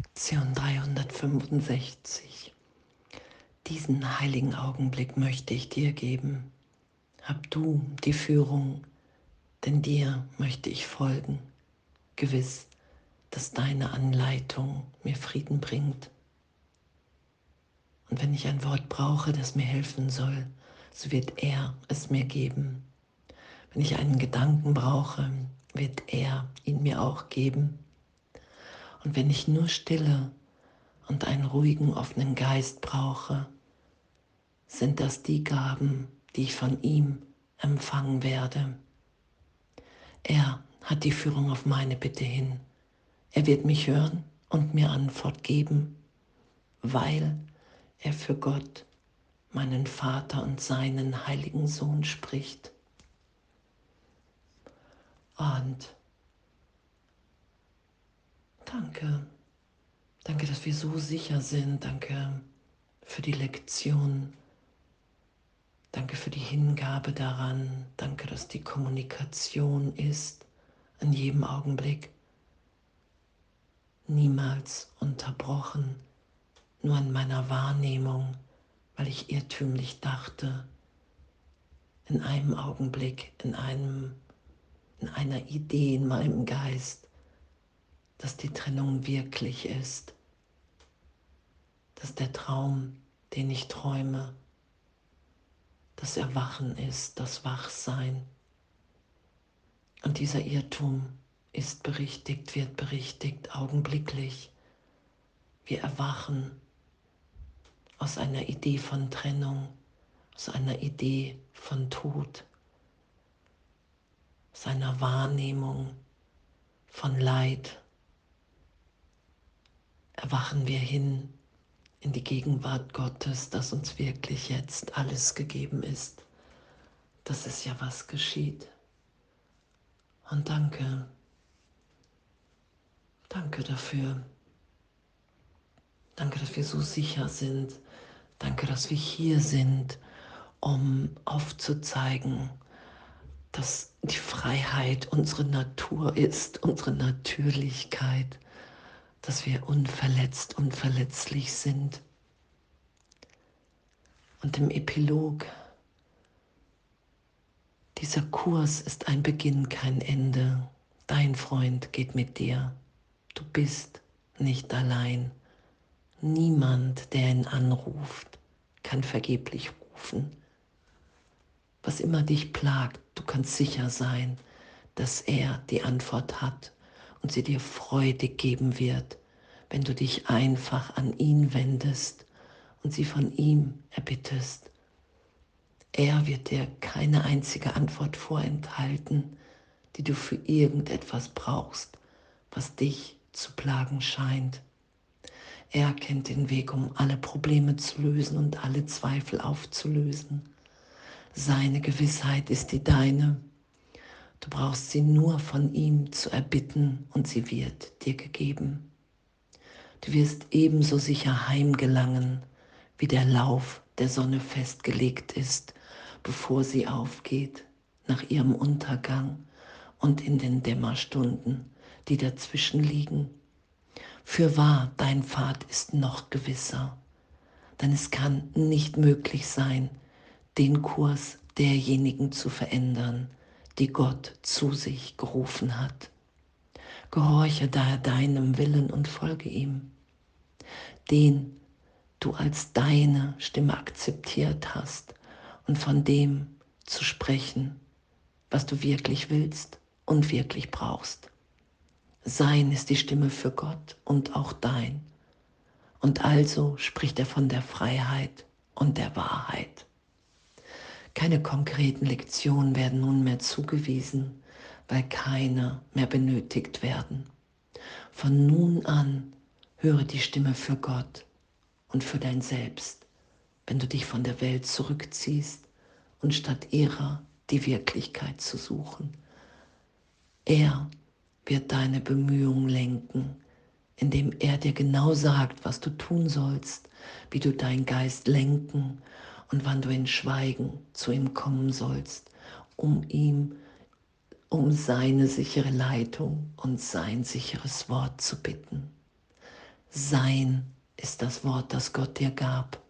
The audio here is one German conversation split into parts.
Lektion 365. Diesen heiligen Augenblick möchte ich dir geben. Hab du die Führung, denn dir möchte ich folgen, gewiss, dass deine Anleitung mir Frieden bringt. Und wenn ich ein Wort brauche, das mir helfen soll, so wird er es mir geben. Wenn ich einen Gedanken brauche, wird er ihn mir auch geben. Und wenn ich nur Stille und einen ruhigen, offenen Geist brauche, sind das die Gaben, die ich von ihm empfangen werde. Er hat die Führung auf meine Bitte hin. Er wird mich hören und mir Antwort geben, weil er für Gott, meinen Vater und seinen heiligen Sohn spricht. Und danke, danke, dass wir so sicher sind. Danke für die Lektion. Danke für die Hingabe daran. Danke, dass die Kommunikation ist in jedem Augenblick. Niemals unterbrochen, nur in meiner Wahrnehmung, weil ich irrtümlich dachte, in einem Augenblick, in einem in einer Idee in meinem Geist, dass die Trennung wirklich ist, dass der Traum, den ich träume, das Erwachen ist, das Wachsein. Und dieser Irrtum ist berichtigt, wird berichtigt, augenblicklich. Wir erwachen aus einer Idee von Trennung, aus einer Idee von Tod seiner Wahrnehmung von Leid erwachen wir hin in die Gegenwart Gottes, dass uns wirklich jetzt alles gegeben ist. Das ist ja, was geschieht. Und danke, danke dafür. Danke, dass wir so sicher sind. Danke, dass wir hier sind, um aufzuzeigen, dass die Freiheit unsere Natur ist, unsere Natürlichkeit, dass wir unverletzt und verletzlich sind. Und im Epilog, dieser Kurs ist ein Beginn, kein Ende. Dein Freund geht mit dir. Du bist nicht allein. Niemand, der ihn anruft, kann vergeblich rufen was immer dich plagt, du kannst sicher sein, dass er die Antwort hat und sie dir Freude geben wird, wenn du dich einfach an ihn wendest und sie von ihm erbittest. Er wird dir keine einzige Antwort vorenthalten, die du für irgendetwas brauchst, was dich zu plagen scheint. Er kennt den Weg, um alle Probleme zu lösen und alle Zweifel aufzulösen. Seine Gewissheit ist die deine. Du brauchst sie nur von ihm zu erbitten und sie wird dir gegeben. Du wirst ebenso sicher heimgelangen, wie der Lauf der Sonne festgelegt ist, bevor sie aufgeht, nach ihrem Untergang und in den Dämmerstunden, die dazwischen liegen. Für wahr, dein Pfad ist noch gewisser, denn es kann nicht möglich sein, den Kurs derjenigen zu verändern, die Gott zu sich gerufen hat. Gehorche daher deinem Willen und folge ihm, den du als deine Stimme akzeptiert hast und von dem zu sprechen, was du wirklich willst und wirklich brauchst. Sein ist die Stimme für Gott und auch dein. Und also spricht er von der Freiheit und der Wahrheit. Keine konkreten Lektionen werden nunmehr zugewiesen, weil keine mehr benötigt werden. Von nun an höre die Stimme für Gott und für dein Selbst, wenn du dich von der Welt zurückziehst und statt ihrer die Wirklichkeit zu suchen. Er wird deine Bemühungen lenken, indem er dir genau sagt, was du tun sollst, wie du deinen Geist lenken und wann du in Schweigen zu ihm kommen sollst, um ihm um seine sichere Leitung und sein sicheres Wort zu bitten. Sein ist das Wort, das Gott dir gab.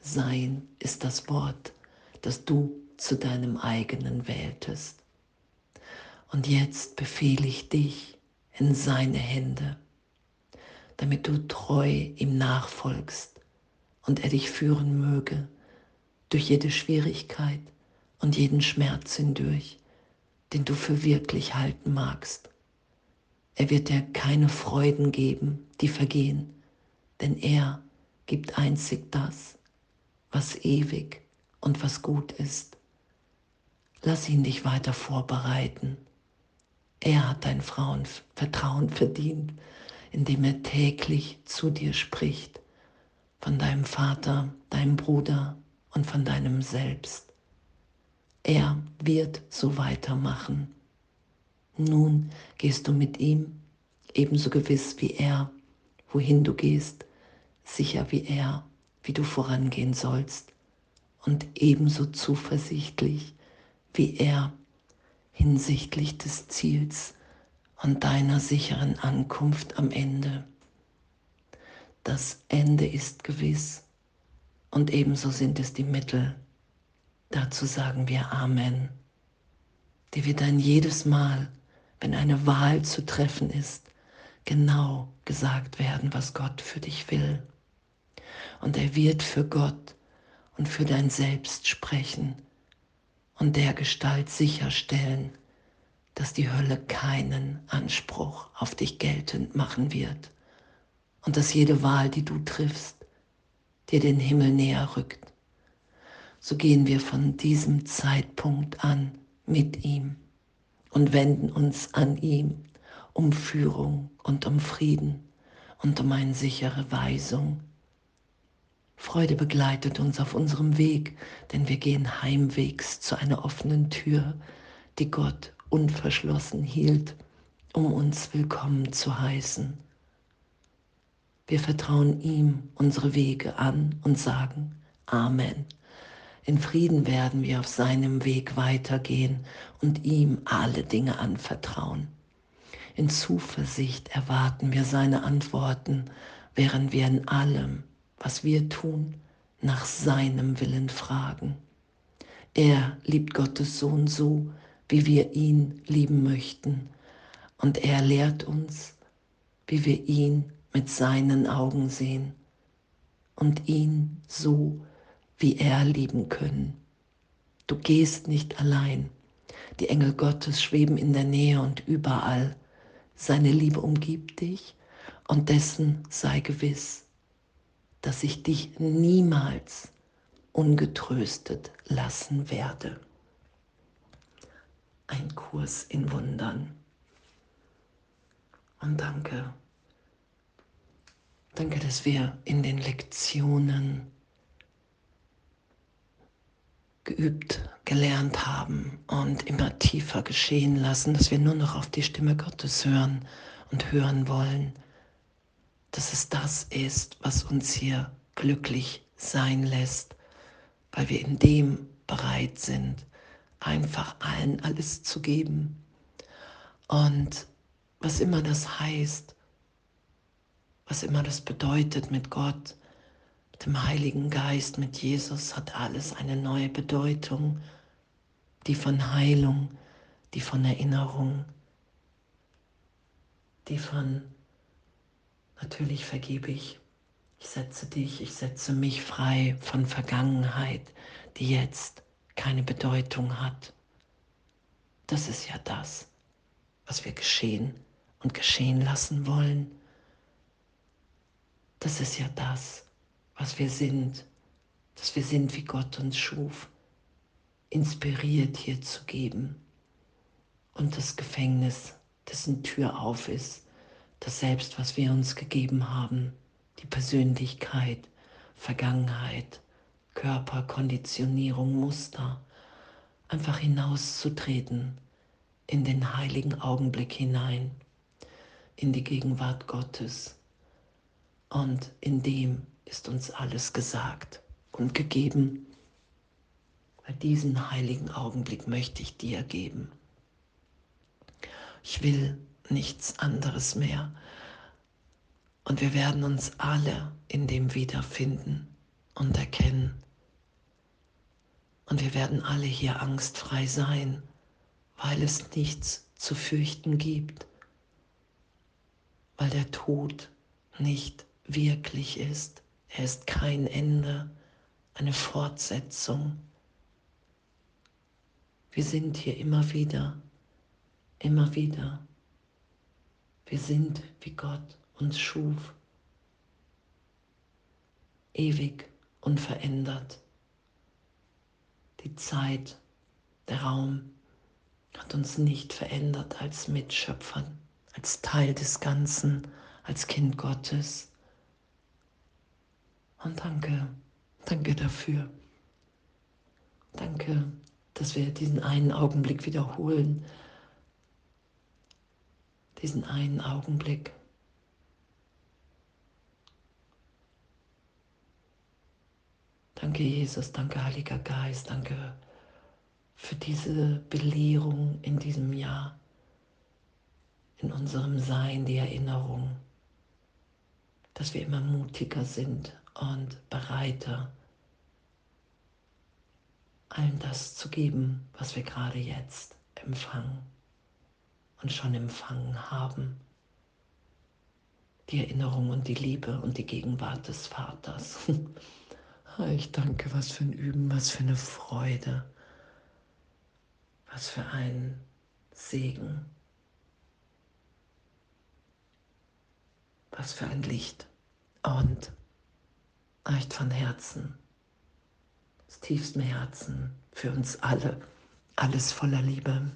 Sein ist das Wort, das du zu deinem eigenen wähltest. Und jetzt befehle ich dich in seine Hände, damit du treu ihm nachfolgst und er dich führen möge durch jede Schwierigkeit und jeden Schmerz hindurch, den du für wirklich halten magst. Er wird dir keine Freuden geben, die vergehen, denn er gibt einzig das, was ewig und was gut ist. Lass ihn dich weiter vorbereiten. Er hat dein Vertrauen verdient, indem er täglich zu dir spricht, von deinem Vater, deinem Bruder und von deinem Selbst. Er wird so weitermachen. Nun gehst du mit ihm ebenso gewiss wie er, wohin du gehst, sicher wie er, wie du vorangehen sollst und ebenso zuversichtlich wie er hinsichtlich des Ziels und deiner sicheren Ankunft am Ende. Das Ende ist gewiss und ebenso sind es die Mittel. Dazu sagen wir Amen. Dir wird dann jedes Mal, wenn eine Wahl zu treffen ist, genau gesagt werden, was Gott für dich will. Und er wird für Gott und für dein Selbst sprechen und der Gestalt sicherstellen, dass die Hölle keinen Anspruch auf dich geltend machen wird und dass jede Wahl, die du triffst, dir den Himmel näher rückt. So gehen wir von diesem Zeitpunkt an mit ihm und wenden uns an ihm um Führung und um Frieden und um eine sichere Weisung. Freude begleitet uns auf unserem Weg, denn wir gehen heimwegs zu einer offenen Tür, die Gott unverschlossen hielt, um uns willkommen zu heißen. Wir vertrauen ihm unsere Wege an und sagen Amen. In Frieden werden wir auf seinem Weg weitergehen und ihm alle Dinge anvertrauen. In Zuversicht erwarten wir seine Antworten, während wir in allem, was wir tun, nach seinem Willen fragen. Er liebt Gottes Sohn so, wie wir ihn lieben möchten. Und er lehrt uns, wie wir ihn mit seinen Augen sehen und ihn so, wie er lieben können. Du gehst nicht allein. Die Engel Gottes schweben in der Nähe und überall. Seine Liebe umgibt dich und dessen sei gewiss, dass ich dich niemals ungetröstet lassen werde. Ein Kurs in Wundern. Und danke. Danke, dass wir in den Lektionen geübt, gelernt haben und immer tiefer geschehen lassen, dass wir nur noch auf die Stimme Gottes hören und hören wollen, dass es das ist, was uns hier glücklich sein lässt, weil wir in dem bereit sind, einfach allen alles zu geben. Und was immer das heißt, was immer das bedeutet mit Gott, dem Heiligen Geist, mit Jesus hat alles eine neue Bedeutung, die von Heilung, die von Erinnerung, die von natürlich vergebe ich. Ich setze dich, ich setze mich frei von Vergangenheit, die jetzt keine Bedeutung hat. Das ist ja das, was wir geschehen und geschehen lassen wollen. Das ist ja das, was wir sind, dass wir sind, wie Gott uns schuf, inspiriert hier zu geben. Und das Gefängnis, dessen Tür auf ist, das Selbst, was wir uns gegeben haben, die Persönlichkeit, Vergangenheit, Körper, Konditionierung, Muster, einfach hinauszutreten in den heiligen Augenblick hinein, in die Gegenwart Gottes und in dem ist uns alles gesagt und gegeben. Weil diesen heiligen Augenblick möchte ich dir geben. Ich will nichts anderes mehr, Und wir werden uns alle in dem wiederfinden und erkennen. Und wir werden alle hier angstfrei sein, weil es nichts zu fürchten gibt, weil der Tod nicht wirklich ist. Er ist kein Ende, eine Fortsetzung. Wir sind hier immer wieder, immer wieder. Wir sind, wie Gott uns schuf, ewig unverändert. Die Zeit, der Raum hat uns nicht verändert als Mitschöpfer, als Teil des Ganzen, als Kind Gottes. Und danke, danke dafür. Danke, dass wir diesen einen Augenblick wiederholen. Diesen einen Augenblick. Danke, Jesus, danke, Heiliger Geist, danke für diese Belehrung in diesem Jahr, in unserem Sein, die Erinnerung, dass wir immer mutiger sind und bereiter, allen das zu geben, was wir gerade jetzt empfangen und schon empfangen haben. Die Erinnerung und die Liebe und die Gegenwart des Vaters. Ich danke, was für ein Üben, was für eine Freude, was für ein Segen, was für ein Licht und echt von Herzen, aus tiefstem Herzen, für uns alle, alles voller Liebe.